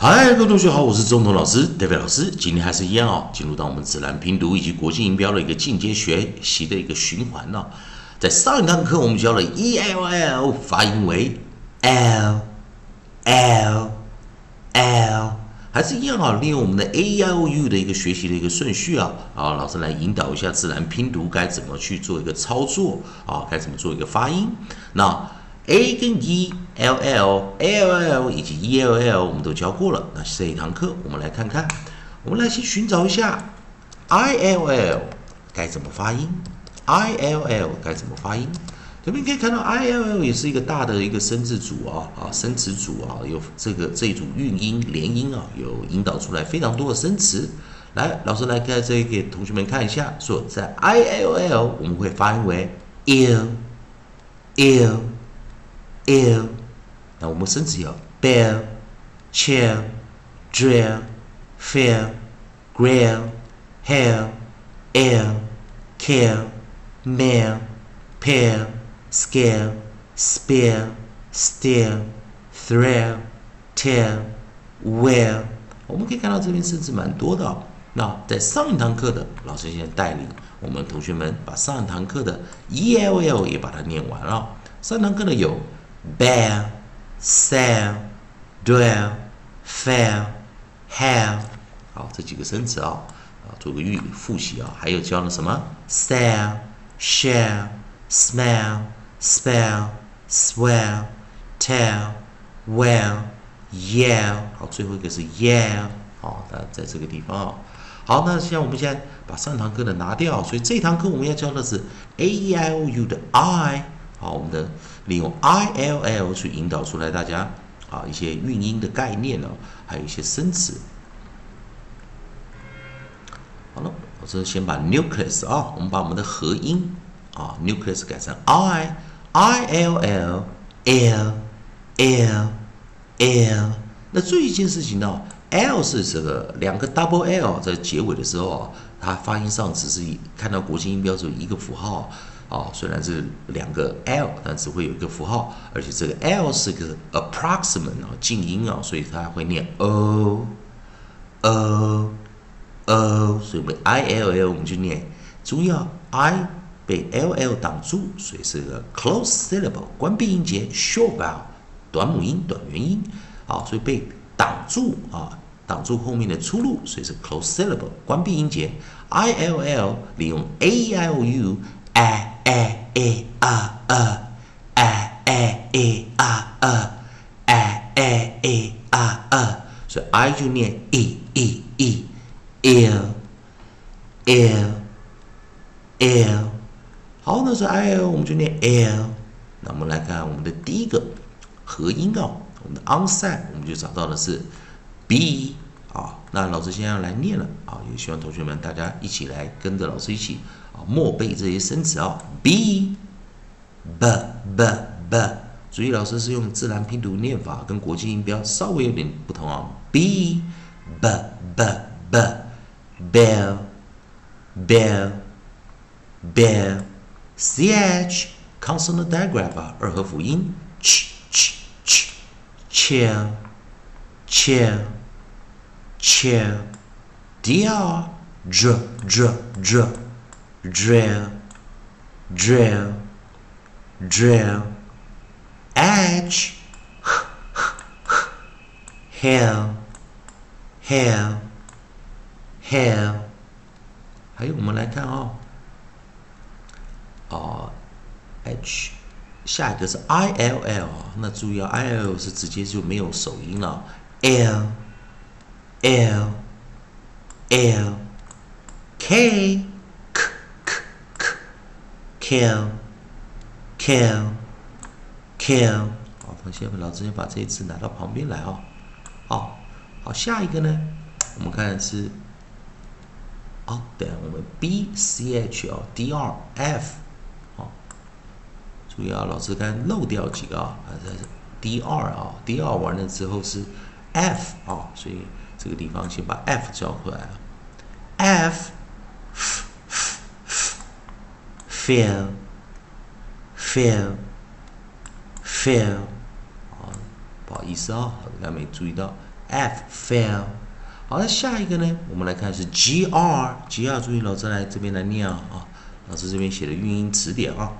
嗨，各位同学好，我是钟彤老师，David 老师。今天还是一样哦，进入到我们自然拼读以及国际音标的一个进阶学习的一个循环呢。在上一堂课我们教了 e l l 发音为 l l l，还是一样啊，利用我们的 a i o u 的一个学习的一个顺序啊，啊，老师来引导一下自然拼读该怎么去做一个操作啊，该怎么做一个发音。那 a 跟 e l l l l 以及 e l l 我们都教过了。那这一堂课我们来看看，我们来先寻找一下 i l l 该怎么发音，i l l 该怎么发音。这边可以看到 i l l 也是一个大的一个生字组啊啊生词组啊，有这个这一组韵音连音啊，有引导出来非常多的生词。来，老师来给这给同学们看一下，说在 i l l 我们会发音为 ill ill ill。那我们生词有 bell、chill、drill、fill、grill、hell、ill、kill、mill、pill、scale、spill、steal、thrill、tell、will。我们可以看到这边生词蛮多的。那在上一堂课的老师先带领我们同学们把上一堂课的 e l l 也把它念完了。上堂课的有。Bear, sell, dwell, fail, have 好，这几个生词啊，啊，做个预复习啊。还有教了什么？sell, share, smell, spell, swell, tell, well, yell。好，最后一个是 yell。好，那在这个地方啊。好，那像我们现在把上堂课的拿掉，所以这堂课我们要教的是 a e i o u 的 i。好，我们的利用 i l l 去引导出来大家啊一些韵音的概念呢，还有一些生词。好了，我这先把 nucleus 啊，我们把我们的合音啊 nucleus 改成 i i l l l l l。那注意一件事情呢，l 是这个两个 double l 在结尾的时候啊，它发音上只是看到国际音标只有一个符号。哦，虽然是两个 l，但只会有一个符号，而且这个 l 是个 approximate 啊，静音啊，所以它会念 o o o，所以被 i l l 我们就念，注意啊，i 被 l l 挡住，所以是个 close syllable，关闭音节，short vowel，短母音、短元音，啊，所以被挡住啊，挡住后面的出路，所以是 close syllable，关闭音节，i l l 利用 a i o u。哎哎啊啊，哎哎哎啊啊，哎哎哎啊啊，所以 I 就念 e e e l l l，好，那是 I L 我们就念 l。那我们来看我们的第一个合音啊，我们的 onside 我们就找到的是 b 啊。那老师现在要来念了啊，也希望同学们大家一起来跟着老师一起啊。默背这些生词啊，b b b b，注意老师是用自然拼读念法，跟国际音标稍微有点不同啊，b b b b，bell bell bell，ch consonant digraph，二合辅音，ch ch ch，chair chair chair，dr dr dr dr drill, drill, drill, edge, hill, hill, hill。还有，我们来看哦，哦，h，下一个是 i l l，那注意啊，i l 是直接就没有首音了，l l l k kill, kill, kill。好，同学们，老师先把这一次拿到旁边来啊。好，好，下一个呢？我们看是，哦，等我们 b c h 哦，d r f。好，注意啊，老师刚漏掉几个啊？啊，这是 d r 啊，d r 完了之后是 f 啊，所以这个地方先把 f 叫回来啊，f。fail，fail，fail，啊，不好意思啊，刚才没注意到 f fell。好，那下一个呢？我们来看是 g r，g r，注意老师来这边来念啊，啊，老师这边写的韵音词典啊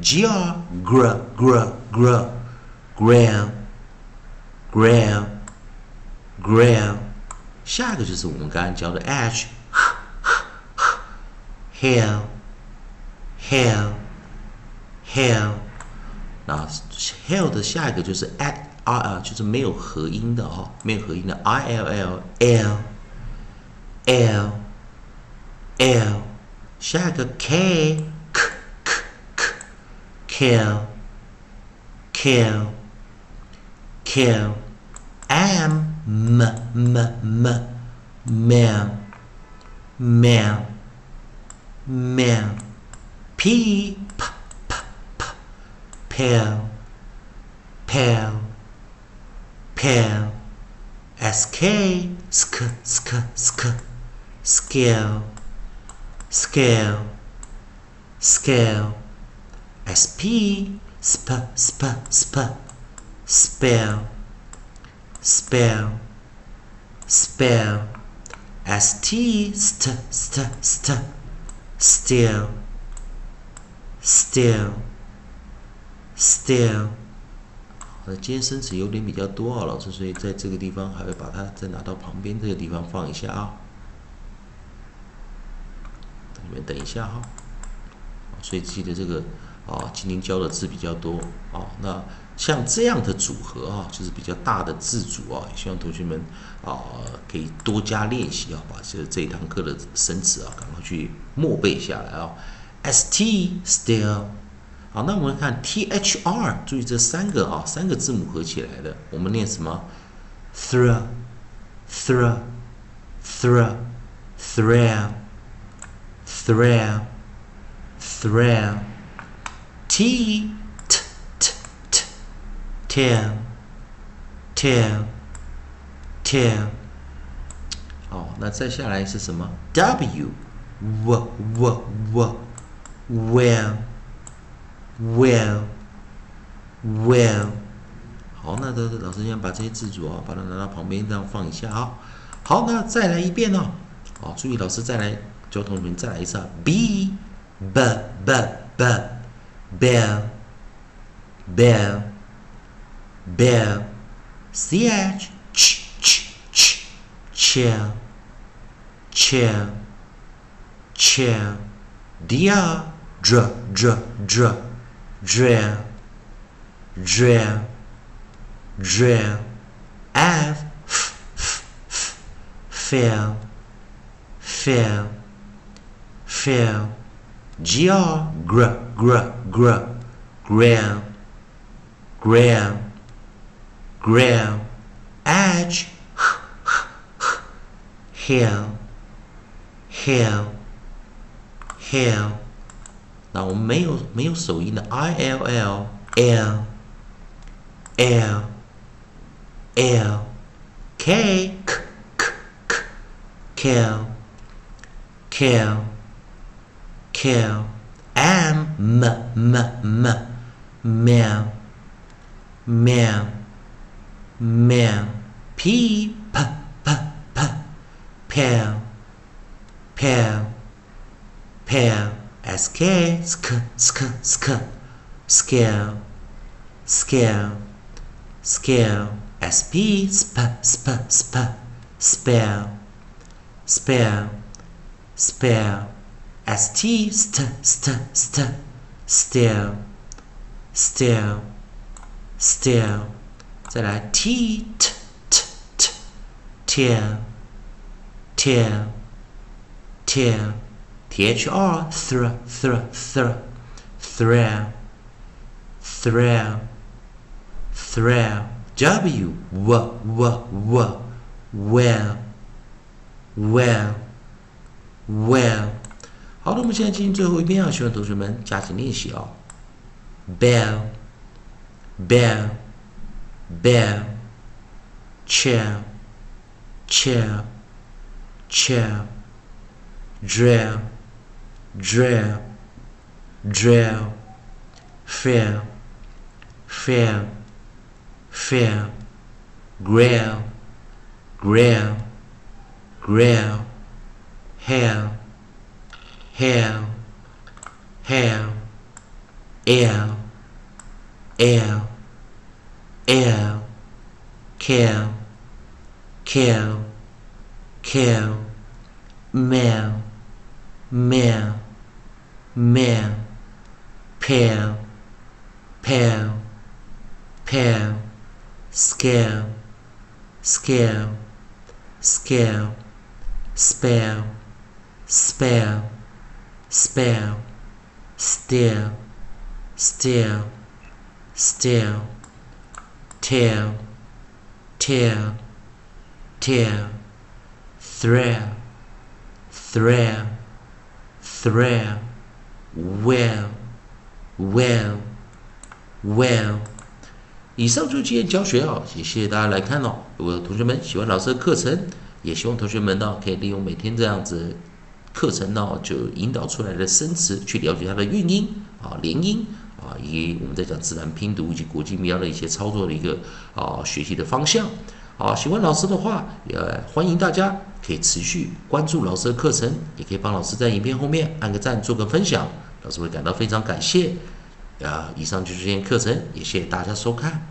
，g r grow grow grow grow grow grow，下一个就是我们刚刚教的 h hell hell hell，那 hell 的下一个就是 at。r 啊，就是没有合音的哦，没有合音的 i l l l l l，下一个 k k k k kill kill kill m m m m. Mail mail mail p p p p. Pale. Pale. Pale, sk, sk, sk, sk, scale, scale, scale, sp, sp, sp, sp, spell, spell, spell, st, st, st, st, still, still, still. 呃，今天生词有点比较多啊，老师，所以在这个地方还会把它再拿到旁边这个地方放一下啊。你们等一下哈。所以记得这个啊，今天教的字比较多啊。那像这样的组合啊，就是比较大的字组啊，希望同学们啊可以多加练习啊，把这这一堂课的生词啊赶快去默背下来啊。St still。好，那我们看 T H R，注意这三个啊，三个字母合起来的，我们念什么？thrill，thrill，thrill，thrill，thrill，T T T T，tail，tail，tail。好，那再下来是什么？W，w w w，well。Well, well，好，那的老师先把这些字组啊，把它拿到旁边这样放一下啊。好，那再来一遍哦。好，注意老师再来教同学们再来一次啊。B, b, b, b, bell, bell, bell. C, h, ch, ch, ch, chair, chair, chair. D, r, dr, dr, dr. drill, drill, drill, f, f, f, f, fill, fill, fill, gr, gr, gr, gr, grill, grill, grill, edge, hill, hill, hill. 那我们没有没有首音的 i l l l l l k k k k kill kill kill m m m m meow meow meow p. P. P. P. Pale pale pale sk. Sk. Sk. Sk scale scale scale sp. Sp. Sp. Sp spell spell spell st st. St. St. Still still still 再来 t t t t tear tear tear T-H-R, thr, thr, thr, thrill, thrill, thrill. W, w, w, w, well, well, well. 好的，我们现在进行最后一遍啊，希望同学们加紧练习啊。Bell, bell, bell, chair, chair, chair, drill drill, drill, fill, fill, fill, grill, grill, grill, hell, hell, hell, L, L, L, kill, kill, kill, mill, mill, mill, pale, pale, pale, scale, scale, scale, spell, spell, spell, still, still, still, tail, tail, tail, thrill, thrill, thrill, well, well, well。以上就是今天教学哦，也谢谢大家来看哦。如果同学们喜欢老师的课程，也希望同学们呢可以利用每天这样子课程呢，就引导出来的生词去了解它的韵音啊、连音以及我们在讲自然拼读以及国际音标的一些操作的一个啊学习的方向。啊，喜欢老师的话，也欢迎大家可以持续关注老师的课程，也可以帮老师在影片后面按个赞，做个分享，老师会感到非常感谢。啊，以上就是今天课程，也谢谢大家收看。